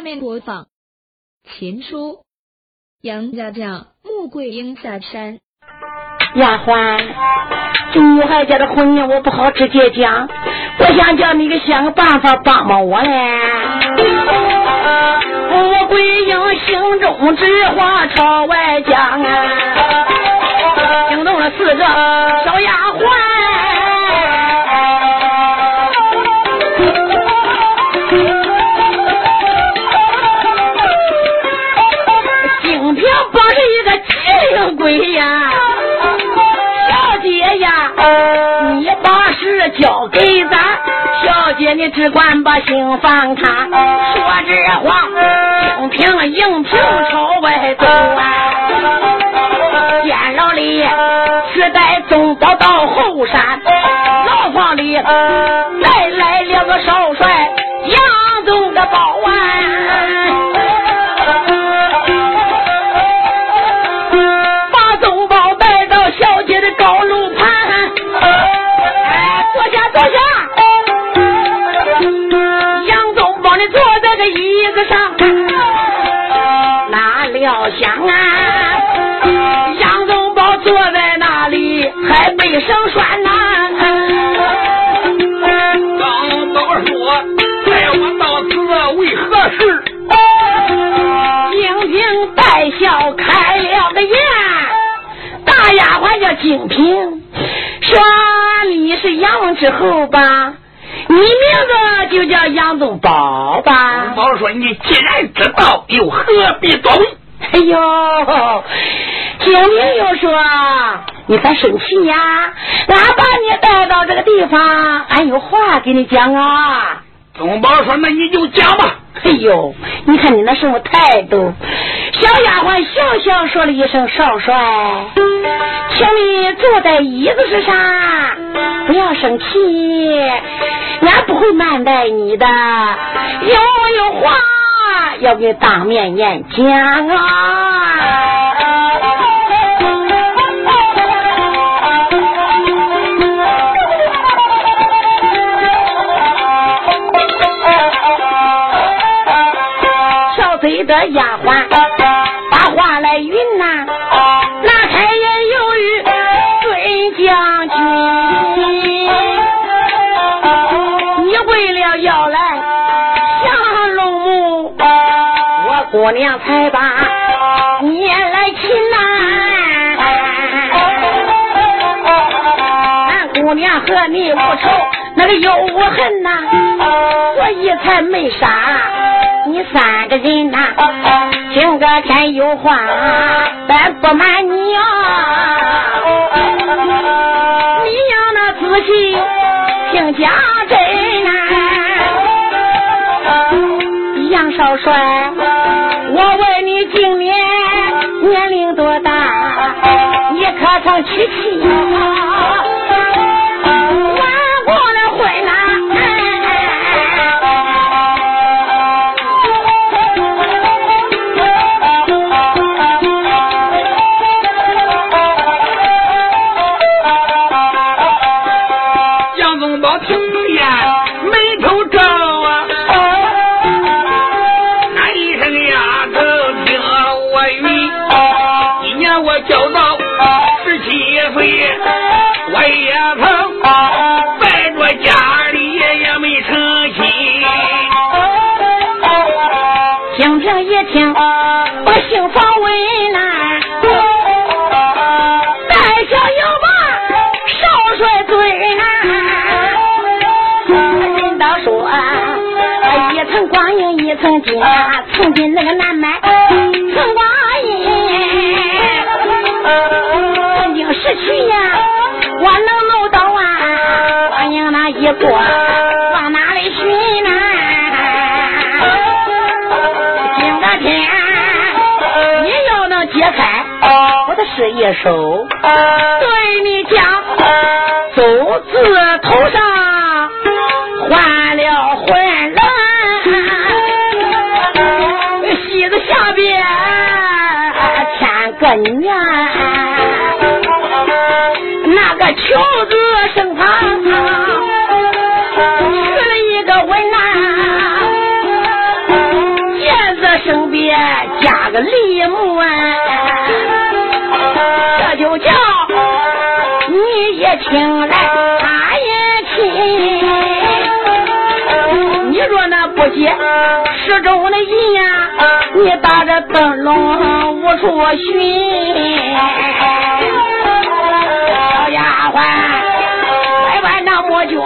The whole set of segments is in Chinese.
下面播放《秦书》，杨家将穆桂英下山。丫鬟，这女孩家的婚姻我不好直接讲，我想叫你给想个办法帮帮我嘞。穆桂英心中之话朝外讲啊，惊动了四个小丫鬟。鬼呀，小姐呀，你把事交给咱，小姐你只管把心放开。说这话，清平应平朝外走啊，监牢里只带宗宝到后山，牢房里事？”金平带笑开了个眼，大丫鬟叫金平，说你是杨之后吧？你名字就叫杨宗保吧？宗保说：“你既然知道，又何必懂？”哎呦，金明又说：“你咋生气呀？俺把你带到这个地方，俺有话给你讲啊。”宗宝说：“那你就讲吧。”哎呦，你看你那什么态度？小丫鬟笑笑说了一声：“少帅，请你坐在椅子上，不要生气，俺不会慢待你的。有有话。”要给当面演讲啊！的丫鬟把话来云呐，那开言有语对将军，你为了要来降龙幕，我。姑娘才把你来亲呐，俺姑娘和你无仇，那个有无恨呐，所以才没杀你三个人呐。今个天有话，咱不瞒你啊，你要那仔细听家珍呐，杨少帅。我问你今年年龄多大？你可曾娶妻？过，往哪里寻呢？今个天你要能解开我的事业手，对你讲，走字头上加个李木啊，这就叫你也听来他也亲。你若那不接十中的意呀，你打着灯笼无处寻。小丫鬟，乖乖那么卷。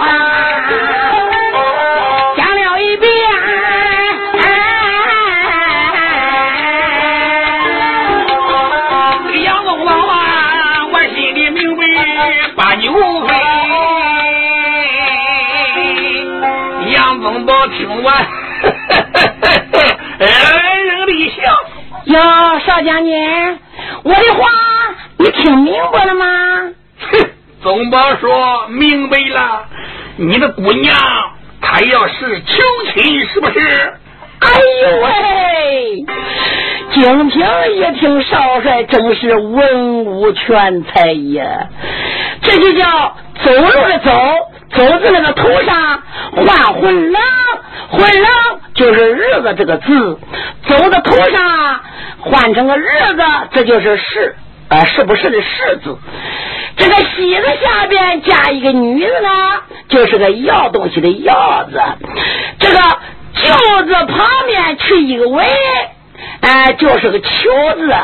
哟，少将军，我的话你听明白了吗？哼，总宝说明白了。你的姑娘她要是求亲，是不是？哎呦喂！景平一听，少帅真是文武全才呀，这就叫走路的走。走在那个头上换混了，混了就是日子这个字，走到头上换成个日子，这就是是啊，是不是的是字？这个西字下边加一个女字呢，就是个要东西的要字。这个舅字旁边去一个尾，哎，就是个求字。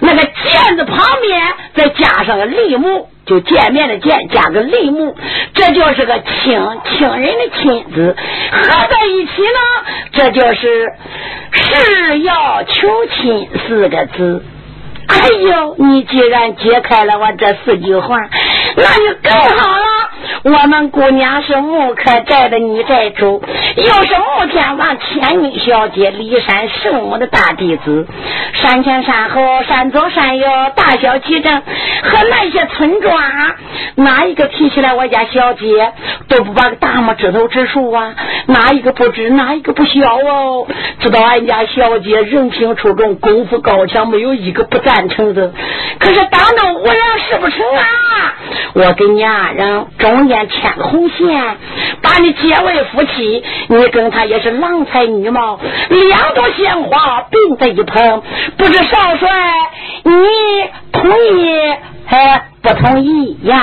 那个见字旁边再加上个立木。就见面的见加个立木，这就是个亲亲人的亲字，合在一起呢，这就是是要求亲四个字。哎呦，你既然解开了我这四句话，那就更好了。我们姑娘是木可寨的女寨主，又是慕天王千女小姐，骊山圣母的大弟子。山前山后，山左山右，大小集镇和那些村庄，哪一个提起来我家小姐，都不把个大拇指头指数啊？哪一个不知，哪一个不晓哦？知道俺家小姐人品出众，功夫高强，没有一个不赞成的。可是当着无人是不成啊！我给你二人中间。牵个红线，把你结为夫妻，你跟他也是郎才女貌，两朵鲜花并在一旁。不知少帅，你同意还不同意呀？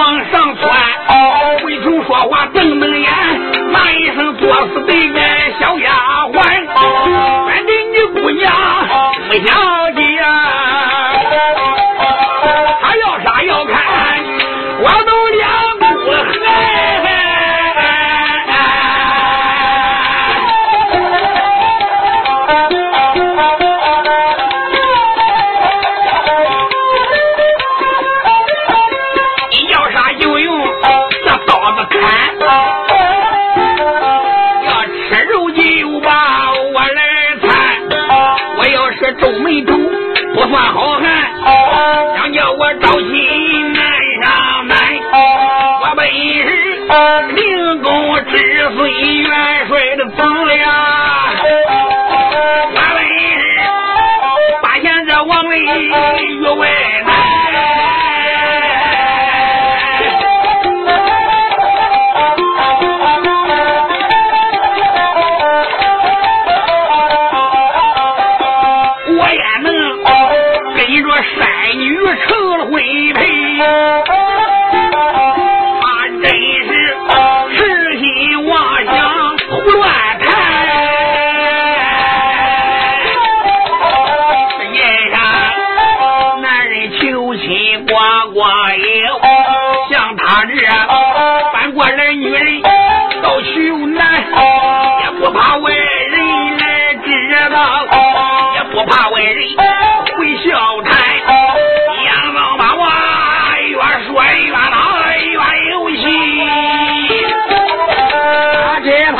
往上窜，回头说话瞪瞪眼，骂一声作死的个小丫鬟，反正你姑娘不想。不怕外人会笑谈，杨老板我越说越恼越有气，我只怕。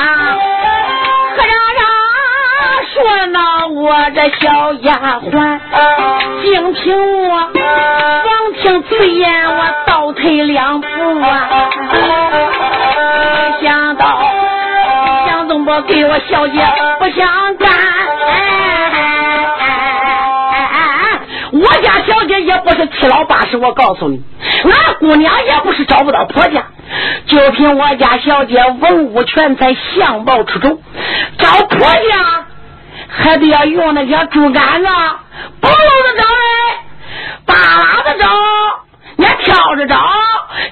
何人人说那我这小丫鬟，净听我光听醉言我倒退两步啊，没想到杨东波跟我小姐不相干。七老八十，我告诉你，俺姑娘也不是找不到婆家。就凭我家小姐文武全才，相貌出众，找婆家还得要用那些竹竿子，不露着找嘞，扒拉着找，你挑着找，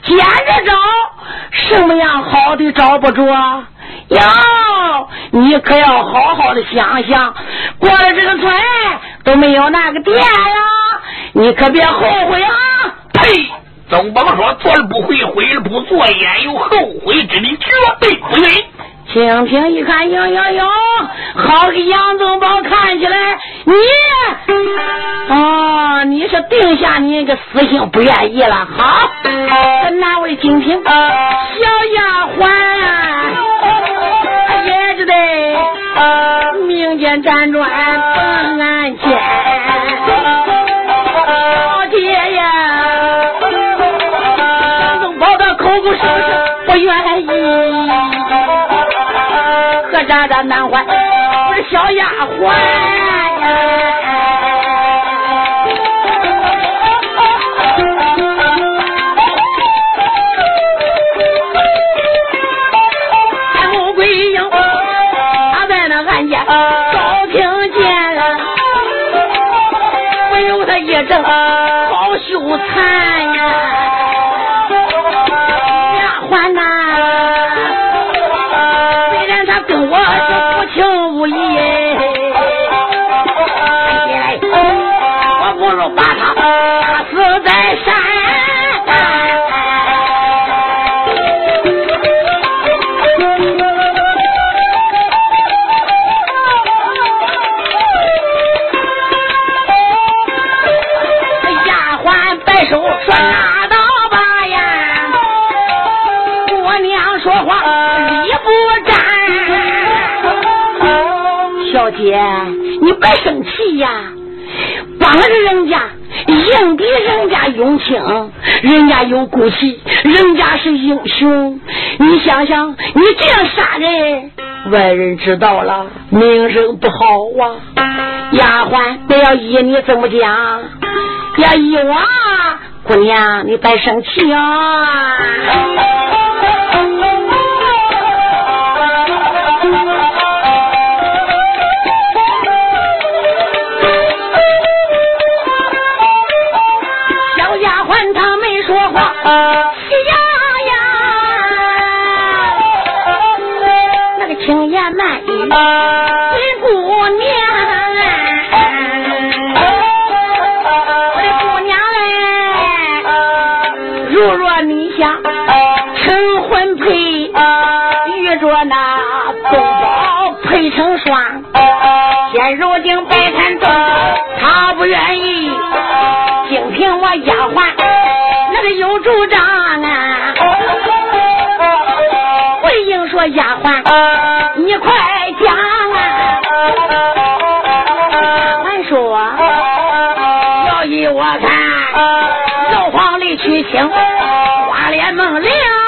捡着找，什么样好的找不着？哟，你可要好好的想想，过了这个村都没有那个店呀，你可别后悔啊！呸！总甭说做了不悔，悔了不做，焉有后悔之理？绝对不允。蜻蜓一看，呦呦呦，好个杨宗保，看起来你哦，你是定下你个死性，不愿意了。好，跟哪位精品小丫鬟也只得明间辗转老爷呀，龙宝的口口声声不愿意，和咱的南怀我是小丫鬟。有他一阵好羞惭生气呀！帮着人家，赢得人家用情，人家有骨气，人家是英雄。你想想，你这样杀人，外人知道了，名声不好啊！丫鬟，不要依你怎么讲，要依我，姑娘，你别生气啊！主张啊！回应说丫鬟，你快讲啊！丫鬟说，要依我看，肉黄里去请花脸孟良。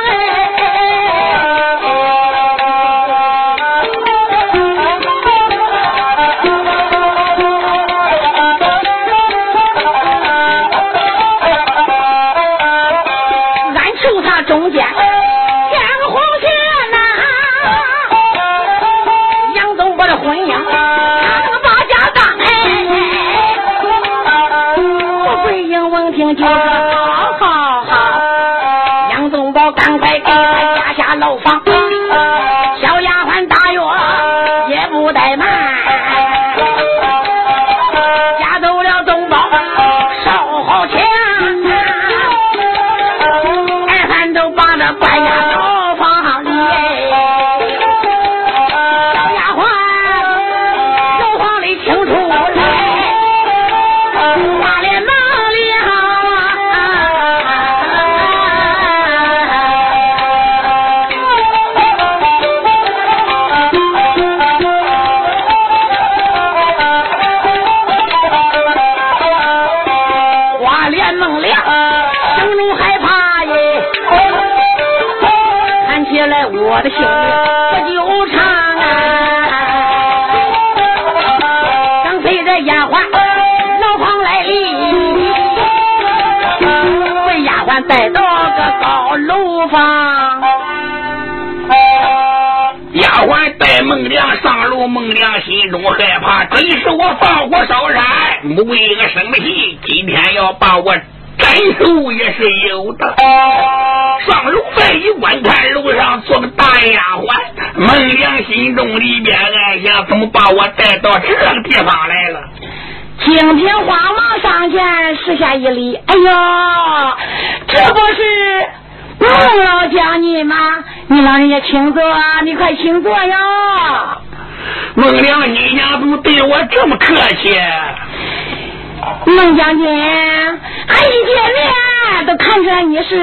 房。丫鬟带孟良上楼，孟良心中害怕，真是我放火烧山，为个什么戏？今天要把我斩首也是有的。上楼再一观看，楼上坐个大丫鬟，孟良心中里边暗想：怎么把我带到这个地方来了？金瓶慌忙上前施下一礼，哎呦，这不是孟老将军吗？你老人家请坐，你快请坐呀。孟良，你家怎么对我这么客气？孟将军，俺一见面都看出来你是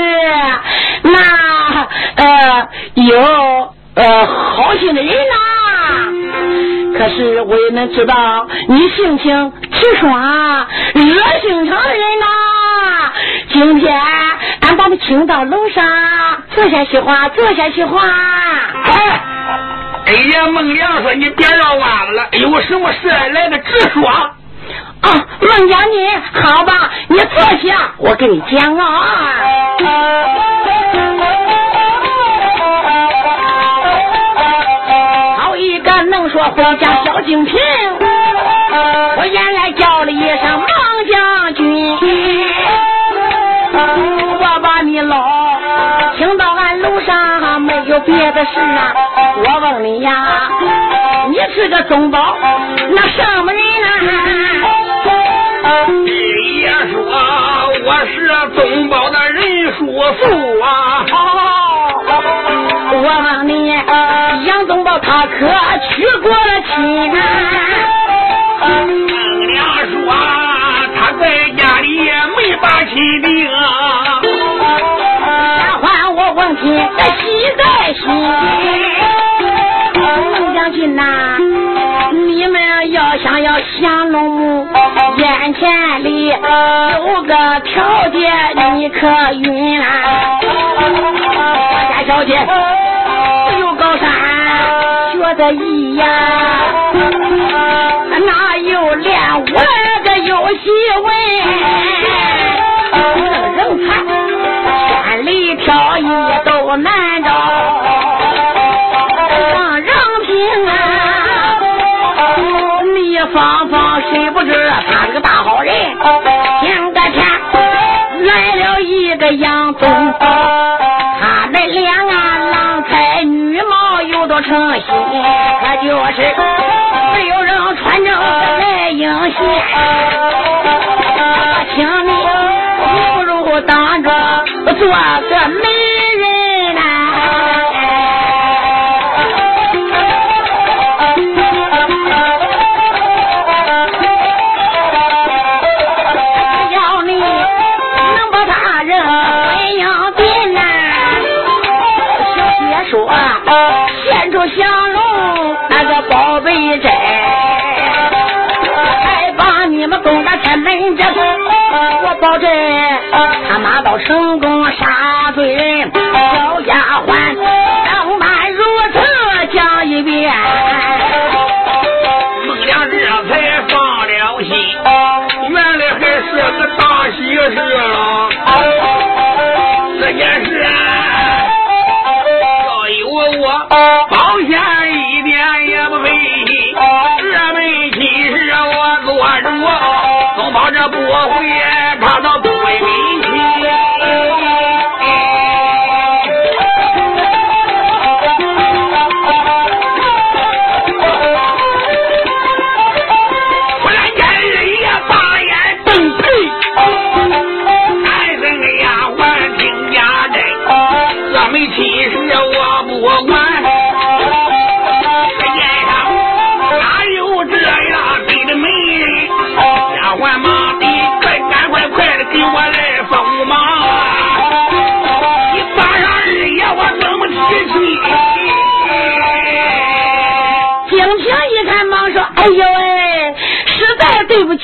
那呃有呃好心的人呐。可是我也能知道你性情直爽、热心肠的人呐。今天俺把他请到楼上，坐下说话，坐下说话。哎，哎呀，孟良说你别绕弯子了，有什么事来个直说。啊，孟良你，好吧，你坐下，我跟你讲啊。好一个能说会讲小精品，别的事啊。我问你呀，你是个宗保那什么人啊？爷说我是宗保的人叔父啊。我问你，杨宗保他可娶过了亲啊？孟良说他在家里没把亲定。丫鬟我问亲，喜在心。孟将军呐，你们要想要降龙木，眼前里有个条件，你可允啊？我家小姐自有高山学得艺呀，哪有练我的有戏文？人才杨宗保，他的两啊郎才女貌有多成心，可就是没有人穿着来应线。请你，不如当着做个媒保证他马到成功杀罪人。小丫鬟当满如此讲一遍。孟良这才放了心，原来还是个大喜事啊！这件事要有我不会他到不为民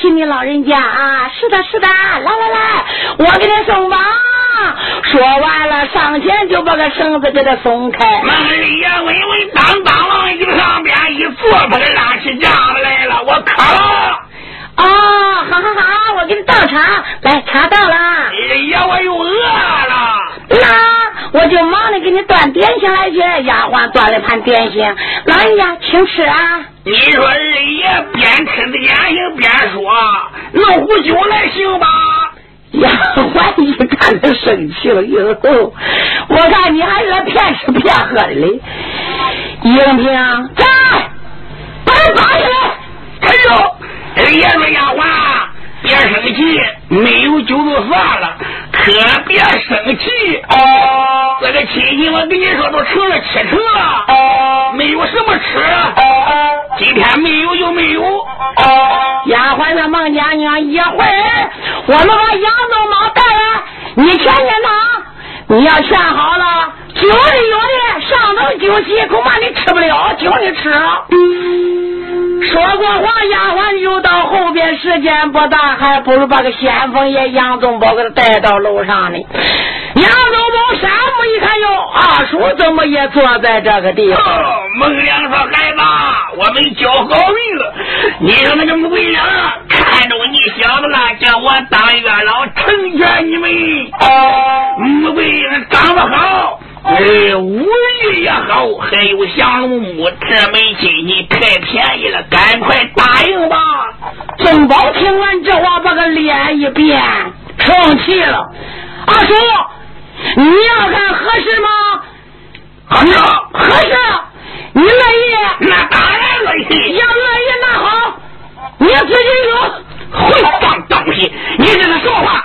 在对不起你老人家啊！是的，是的，来来来，我给你送吧。说完了，上前就把个绳子给他松开。孟丽也微微当当往一上边一坐，把他拉起架子来了。我渴了。哦，好好好，我给你倒茶，来，茶到了。哎呀，我又饿了。那我就忙着给你端点心来去。丫鬟端了盘点心，老人家请吃啊。你说二爷边吃点心边说，弄壶酒来行吧？丫鬟一看他生气了，哟，我看你还是骗吃骗喝的嘞。英平，在，把他抓起来。哎呦！二爷说：“丫鬟，别生气，没有酒就算了，可别生气。这个亲戚，我跟你说，都成了七成了，没有什么吃。今天没有就没有。丫鬟那：“孟家娘，一会儿我们把羊都猫带来，你劝劝他。你要劝好了，酒的有的，上头酒席，恐怕你吃不了，酒你吃。”说过话，丫鬟就到后边，时间不大，还不如把个先锋爷杨宗保给他带到楼上呢。杨宗保山目一看哟，二叔怎么也坐在这个地方？孟良说：“孩子，我们交好运了。你说那个穆桂良看着你小子了，叫我当月老成全你们。穆桂良长得好。”哎，武艺也好，还有降龙木，这门亲戚太便宜了，赶快答应吧。郑宝听完这话，把个脸一变，生气了。阿叔，你要看合适吗？合适，合适。你乐意？那当然乐意。要乐意，那好，你自己说。会放东西，你这是说话。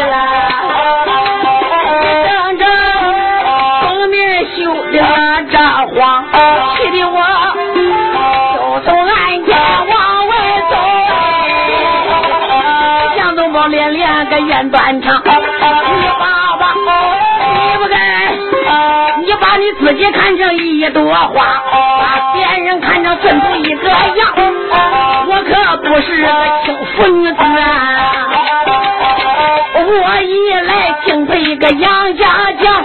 了，整整后面修的这慌，气得我就从案前往外走。杨宗保连连个愿断肠，你爸爸，你不该，你把你自己看成一朵花，把别人看成粪土一个样，我可不是个轻浮女子！我一个杨家将，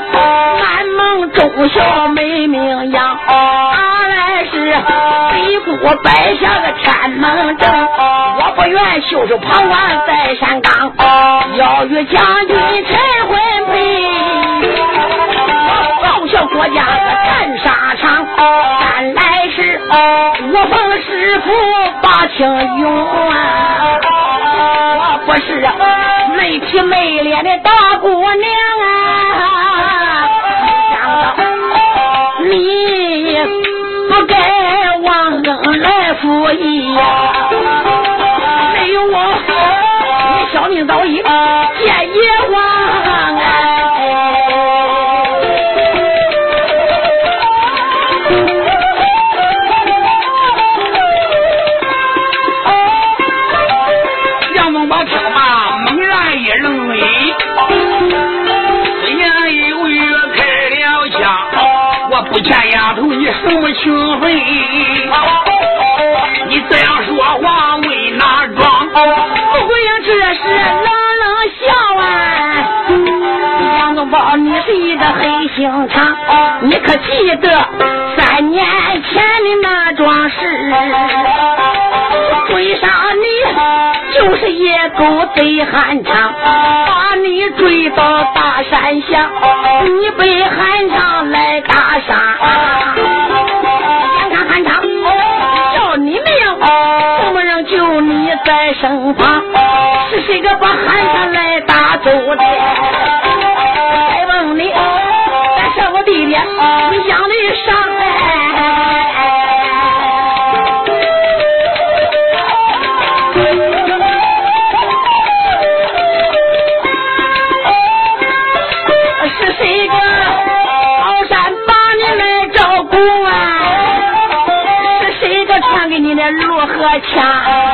满蒙忠孝美名扬。二来是北固摆下个天门阵，我不愿袖手旁观在山岗，要与将军陈婚配。我报效国家个战沙场，三来是我奉师傅把情用，是啊。没皮没脸的大姑娘啊，想到你不该忘恩来负义呀！没有我，你小命早已见阎王情分？你这样说话为哪桩？不会呀这是冷冷笑啊！杨宗保，你是一个黑心肠，你可记得三年前的那桩事？追上你就是野狗贼汉昌，把你追到大山下，你被汉昌来打杀。在身旁？是谁个把汉昌来打走的？再问你，咱是我弟弟，你养的伤哎。是谁个高山把你来照顾啊？是谁个传给你的路和枪？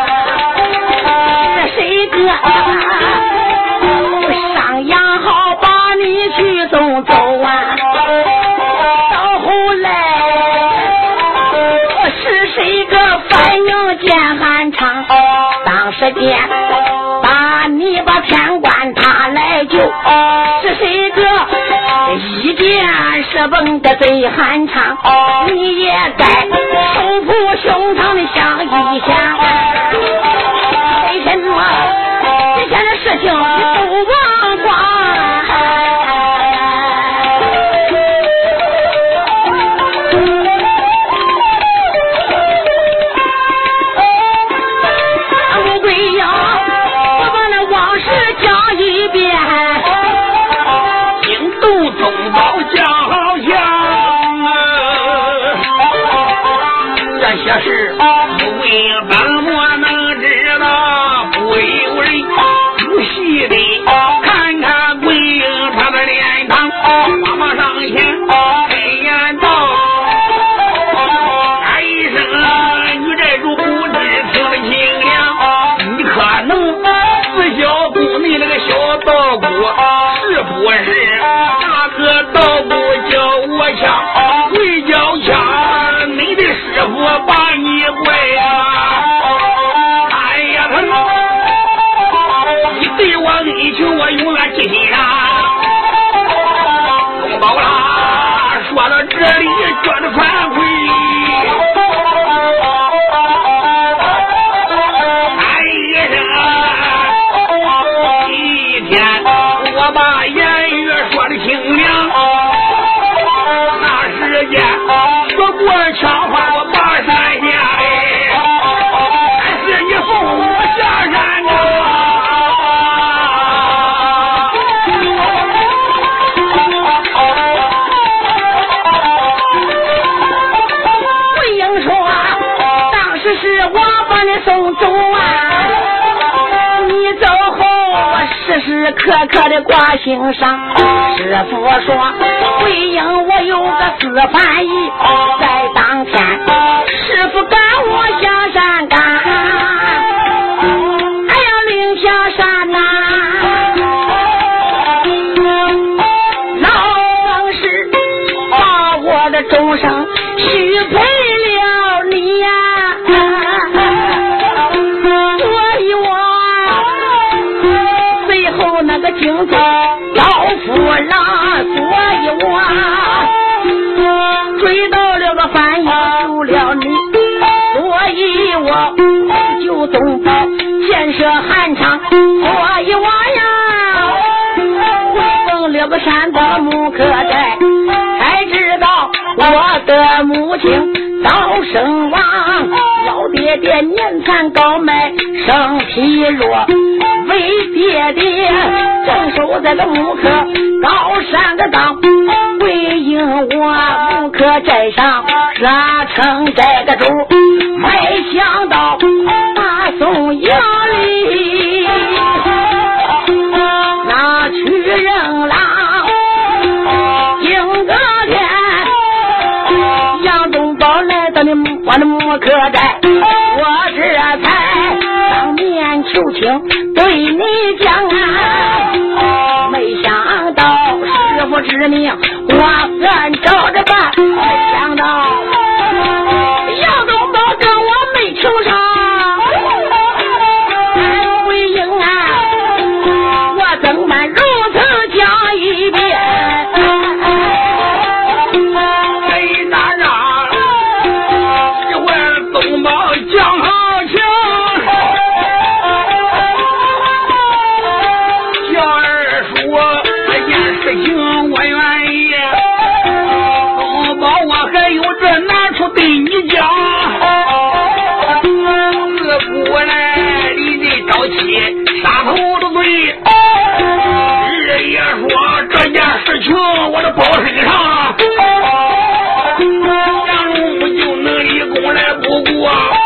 射崩的贼汉昌？你也该手扶胸膛的想一想，为什么这些的事情你都忘道姑，是不是？大哥道姑叫我抢，时时刻刻的挂心上。师傅说，桂英我有个私翻译，在当天，师傅赶我下山赶，东宝建设汉昌，所以我呀。回奉了个山的木刻寨，才知道我的母亲早身亡，老爹爹年残高迈，生体弱，为爹爹镇守在个木刻高山的当，回应我木刻寨上拉成这个主，没想我的木刻寨，我这才当面求情对你讲啊，没想到师傅之命，我按照着办，没想到。这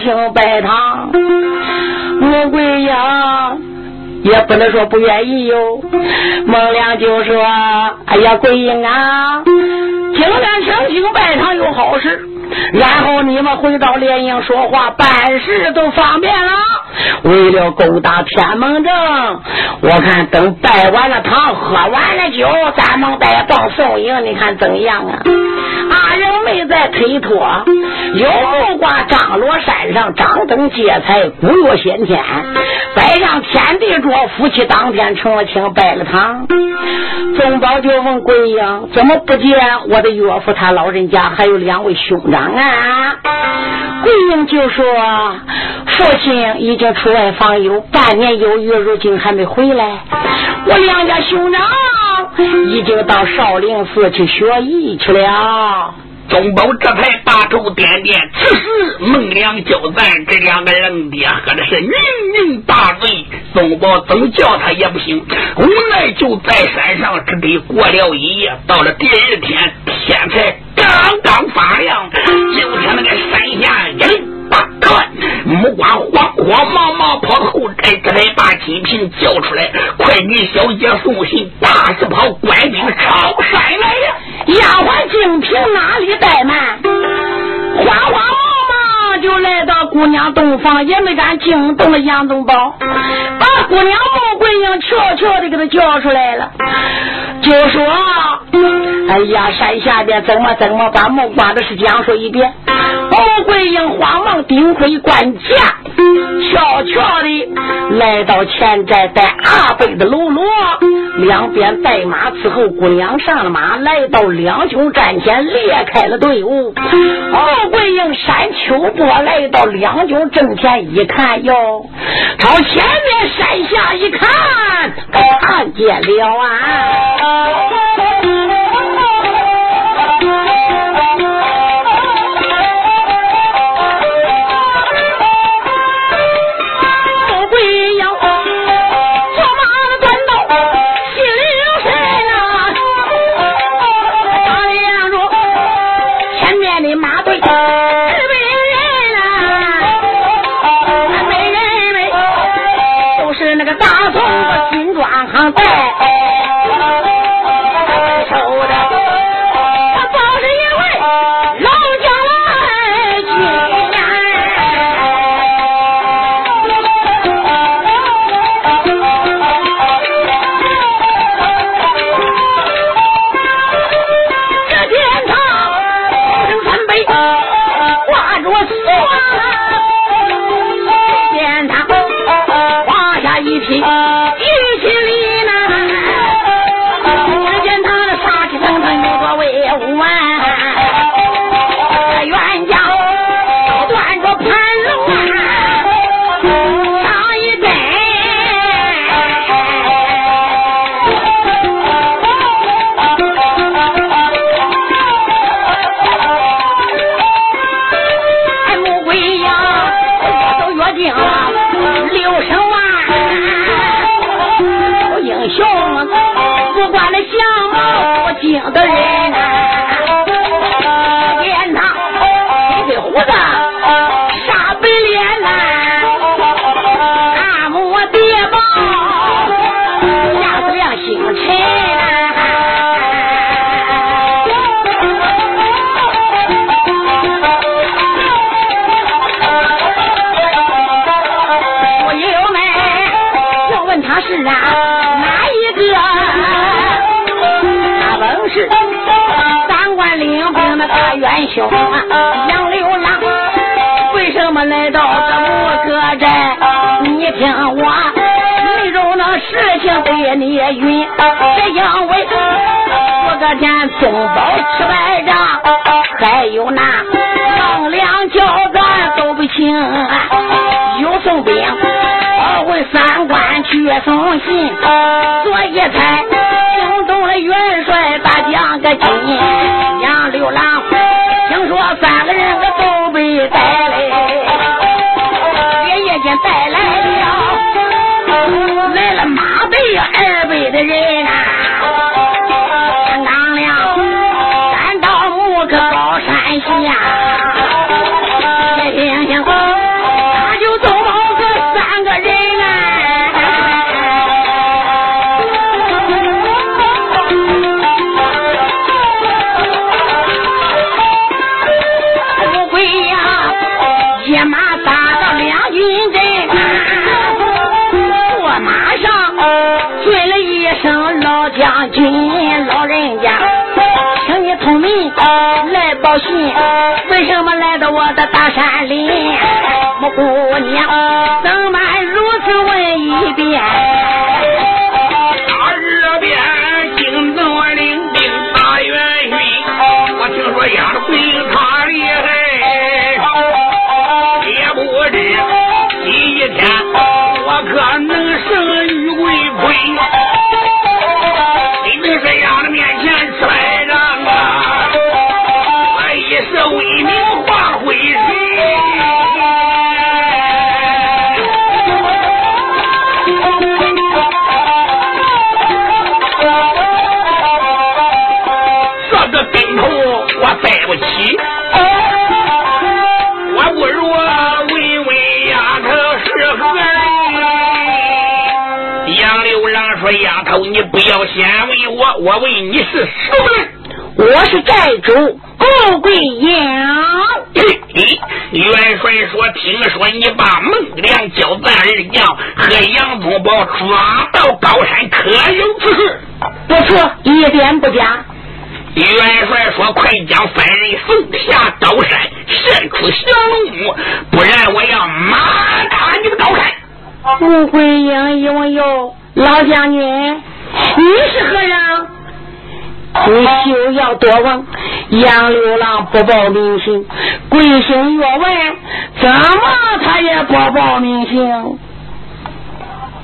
请拜堂，穆桂英也不能说不愿意哟。孟良就说：“哎呀，桂英啊，今天成亲拜堂有好事。”然后你们回到连营说话办事都方便了。为了勾搭天门阵，我看等拜完了堂，喝完了酒，咱们再报送迎，你看怎样啊？二人没再推脱，有木挂张罗山上，张灯结彩，鼓乐先天，摆上天地桌，夫妻当天成了亲，拜了堂。宗宝就问桂英：怎么不见我的岳父他老人家还有两位兄长啊？桂英就说：父亲已经出外访友半年有余，如今还没回来。我两家兄长已经到少林寺去学艺去了。宗宝这才把头点点，此时孟良叫咱这两个人爹喝的是酩酊大醉，宗宝怎么叫他也不行，无奈就在山上只得过了一夜。到了第二天，天才刚刚发亮，就听那个山下人木瓜慌慌忙忙跑后宅，这才把金瓶叫出来，快给小姐送信，大是跑官兵朝山来呀！丫鬟金平哪里怠慢，慌慌忙忙就来到姑娘洞房，也没敢惊动了杨宗保，把姑娘穆桂英悄悄的给他叫出来了，就说：“哎呀，山下边怎么怎么把木瓜的事讲述一遍。”穆桂英慌忙顶盔冠甲，悄悄的来到前寨，带阿贝的喽啰，两边带马伺候姑娘上了马，来到两兄战前，裂开了队伍。穆桂英山秋波来到两兄正前一看哟，朝前面山下一看，看见了啊。Thank you. 是啊，哪一个？他本是三官领兵的大元凶，杨六郎，为什么来到这五哥寨？你听我，内中的事情被你云，是因为五个寨宗保吃百仗，还有那上梁交战都不行，有宋兵。去送信，所以才惊动了元帅大将个金杨六郎。听说三个人可都被带来，山里？木姑娘，怎么如此问一遍？大热边，惊动我领兵大元勋。我听说压的鬼他厉害，也不知今一天我可能胜于贵魁。李明在压的面前摔着。你不要先问我，我问你是什么人？我是寨主。”穆桂英，元帅说：“听说你把孟良叫咱二将和杨宗保抓到高山，可有此事？”不错，一点不假。元帅说：“快将犯人送下高山，献出降龙木，不然我要马打你们高山。”穆桂英一问哟，老将军，你是何人？你休要多问，杨六郎不报名姓，贵姓岳文，怎么他也不报名姓？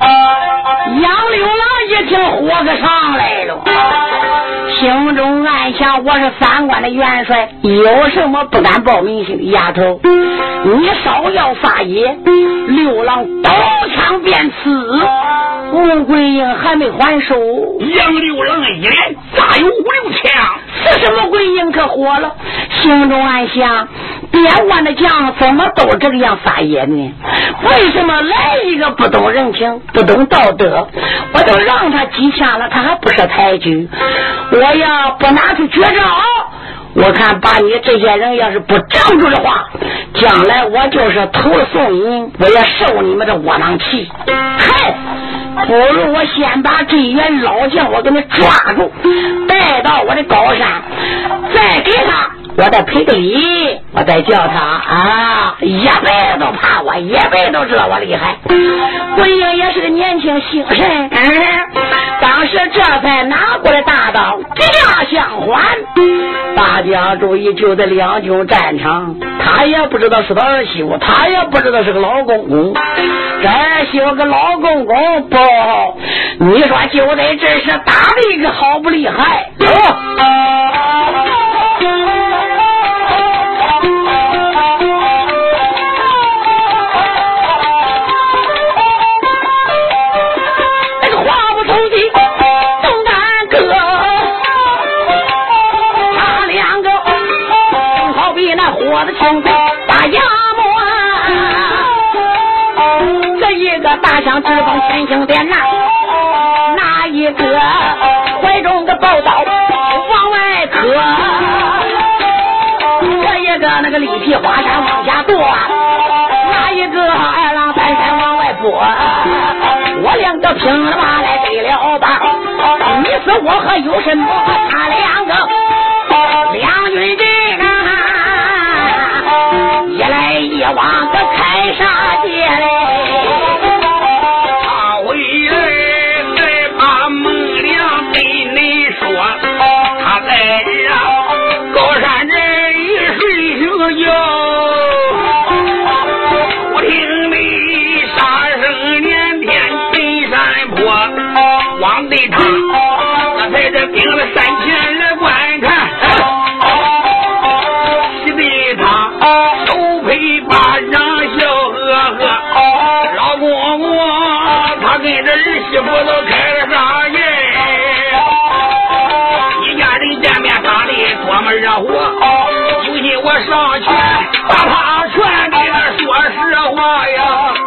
杨六郎一听，火可上来了，心中暗想：我是三关的元帅，有什么不敢报名姓的丫头？你稍要发野，六郎刀枪便刺。穆桂英还没还手，杨六郎一连扎有五六枪，是什么桂英可火了？心中暗想：边关的将怎么都这个样撒野呢？为什么来一个不懂人情、不懂道德？我都让他几下了，他还不识抬举。我要不拿出绝招，我看把你这些人要是不镇住的话，将来我就是投了宋营，我也受你们的窝囊气。嗨！不如我先把这员老将我给你抓住，带到我的高山，再给他，我再赔个礼，我再叫他啊，一辈子都怕我，一辈子都知道我厉害。桂英也是个年轻星神，当时这才拿过来大刀，架相还。大家注意，就在两军战场，他也不知道是他儿媳妇，他也不知道是个老公公，这儿媳妇跟老公公不。你说就在这是打的一个好不厉害？天星殿呐，哪一个怀中的宝刀往外磕？我一个那个里皮花山往下剁，那一个二郎三山往外拨？我两个拼了嘛来对了吧？你死我活有什么？他两个我上前把他劝给他说实话呀。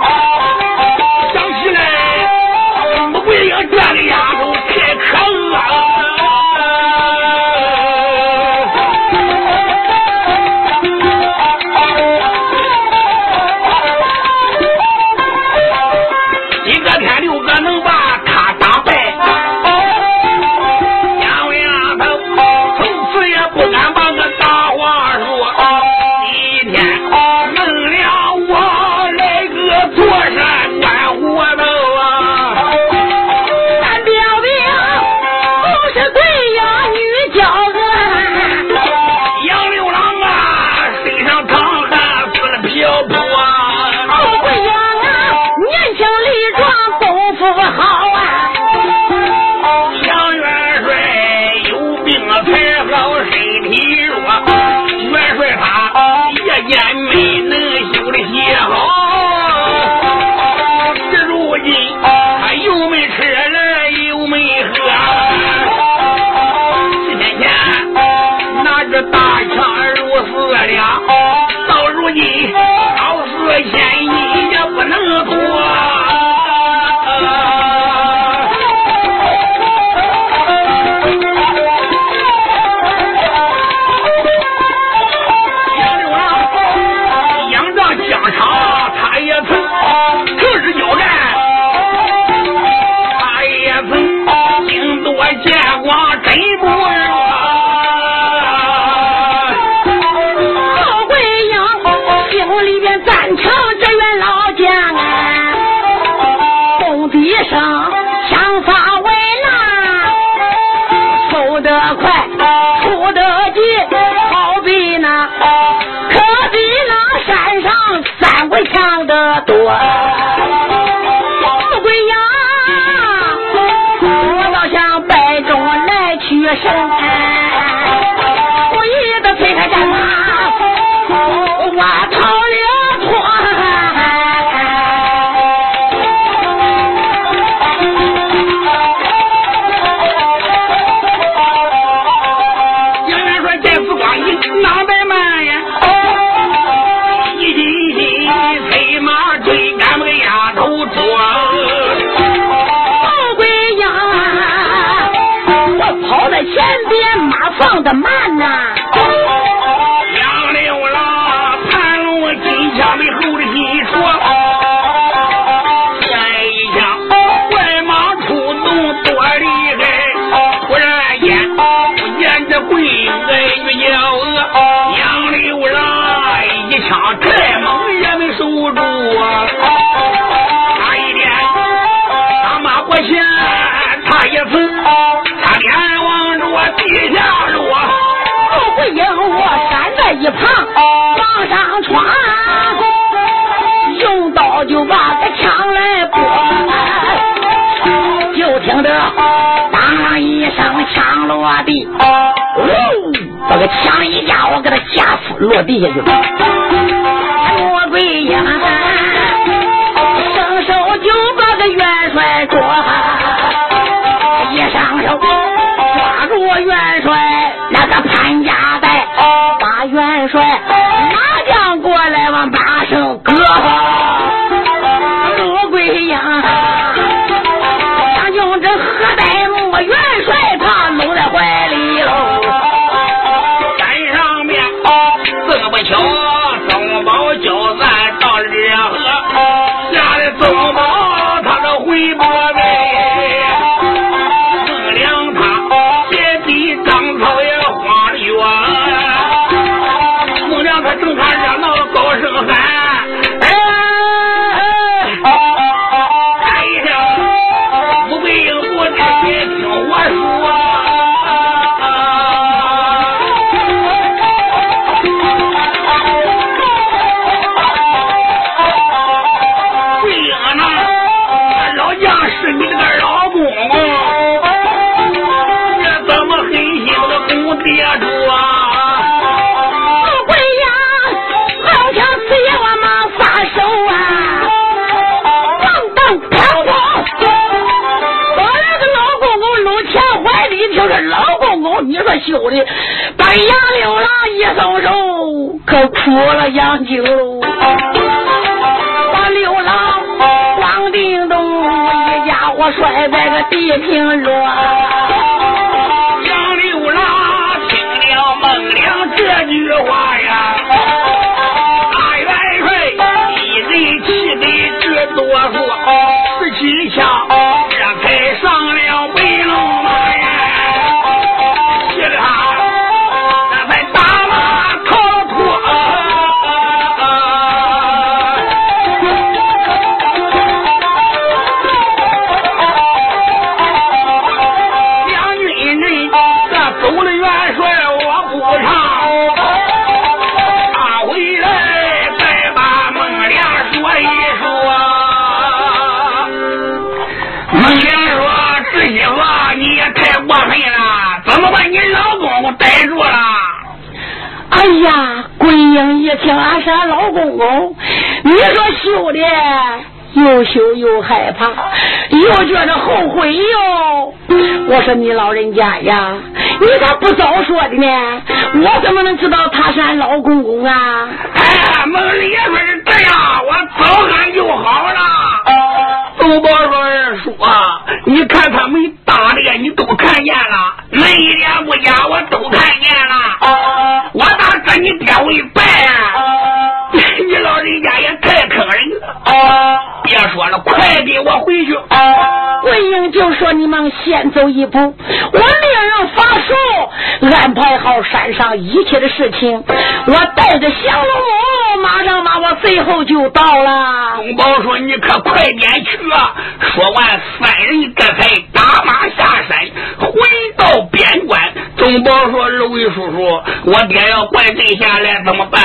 富贵呀，我倒想摆中来取胜。我一个推开战马，我。放的慢呐。一旁往上闯，用刀就把个枪来拨，就听得当一声枪落地，呜，把个枪一架，我给他架死落地下去。了。魔鬼英伸手就把个元帅捉，一上手帅就。把六郎王定东一家伙摔在个地平落。听俺是俺老公公，你说羞的又羞又害怕，又觉得后悔哟。我说你老人家呀，你咋不早说的呢？我怎么能知道他是俺老公公啊？哎，孟良说是这样，我早喊就好了。东宝说二叔啊，你看他们打的，你都看见了，恁一点不假，我都看见了。我咋跟你爹为拜啊？别说了，快给我回去。桂英就说：“你们先走一步，我命人法术安排好山上一切的事情，我带着降龙母，马上马我随后就到了。”东宝说：“你可快点去啊！”说完，三人这才打马下山，回到边关。东宝说：“二位叔叔，我爹要怪罪下来怎么办？”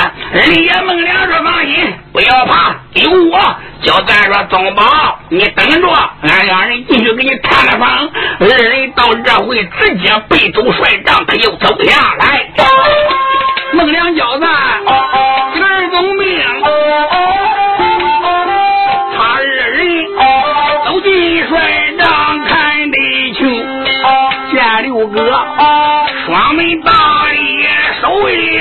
李爷孟良说：“放心，不要怕，有我。”叫咱说宗宝，你等着，俺两人进去给你探探访。二人到这会直接背走帅帐，他又走下来。孟良叫咱今儿总命，他二人走进帅帐看得清，见六哥双眉大礼手一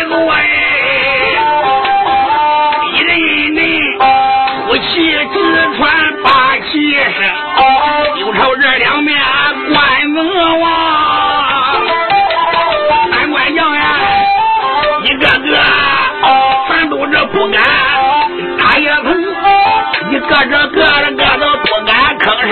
不敢打也疼，一个这个了个都不敢吭声，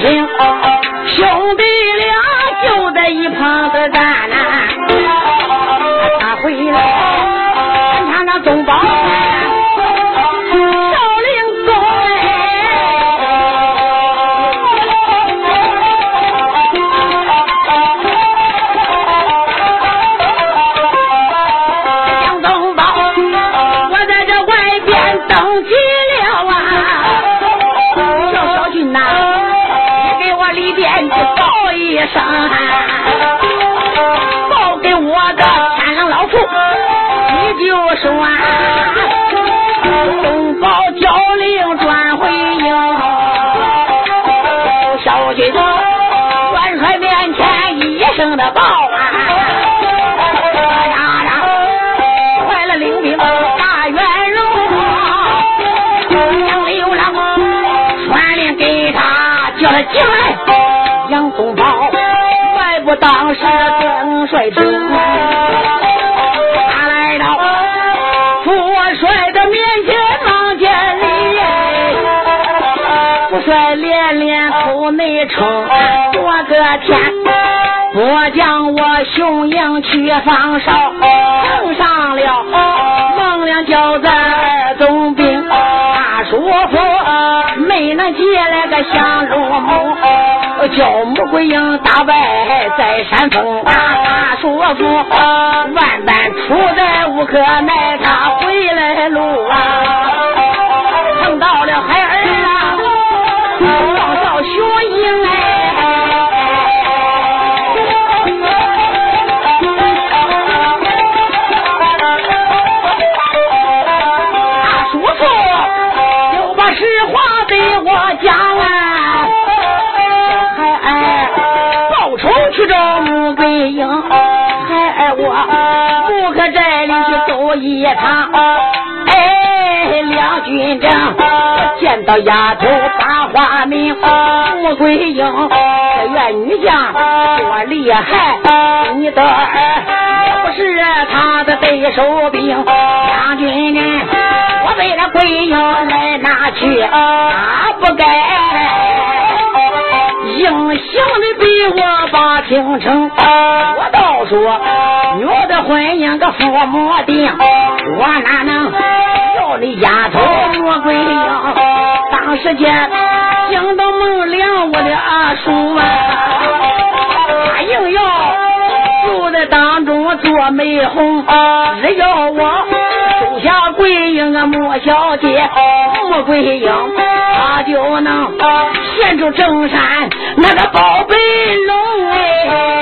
兄弟报一声，报给我的天上老父，你就说，东宝教令转帅听，他来到副帅的面前忙见礼，副帅连连口内称，多个天，我将我雄鹰去放哨，碰上了孟良交在二总兵，大叔父谁能借来个降如母。叫穆桂英打败在山峰，大叔父万般出在无可奈，他回来路啊，我不可这里去走一趟。哎，梁军长见到丫头把花名，穆桂英这员女将多厉害，你的也不是他的对手兵。梁军正，我为了桂英来拿去，他不该。英雄的逼我把京城，我说女的婚姻个父母定，我哪能要你丫头魔鬼英？当时间惊到孟良我的阿叔啊，他硬要就在当中做媒红，只要我收下桂英啊莫小姐，莫桂英，他就能献出正山那个宝贝龙哎。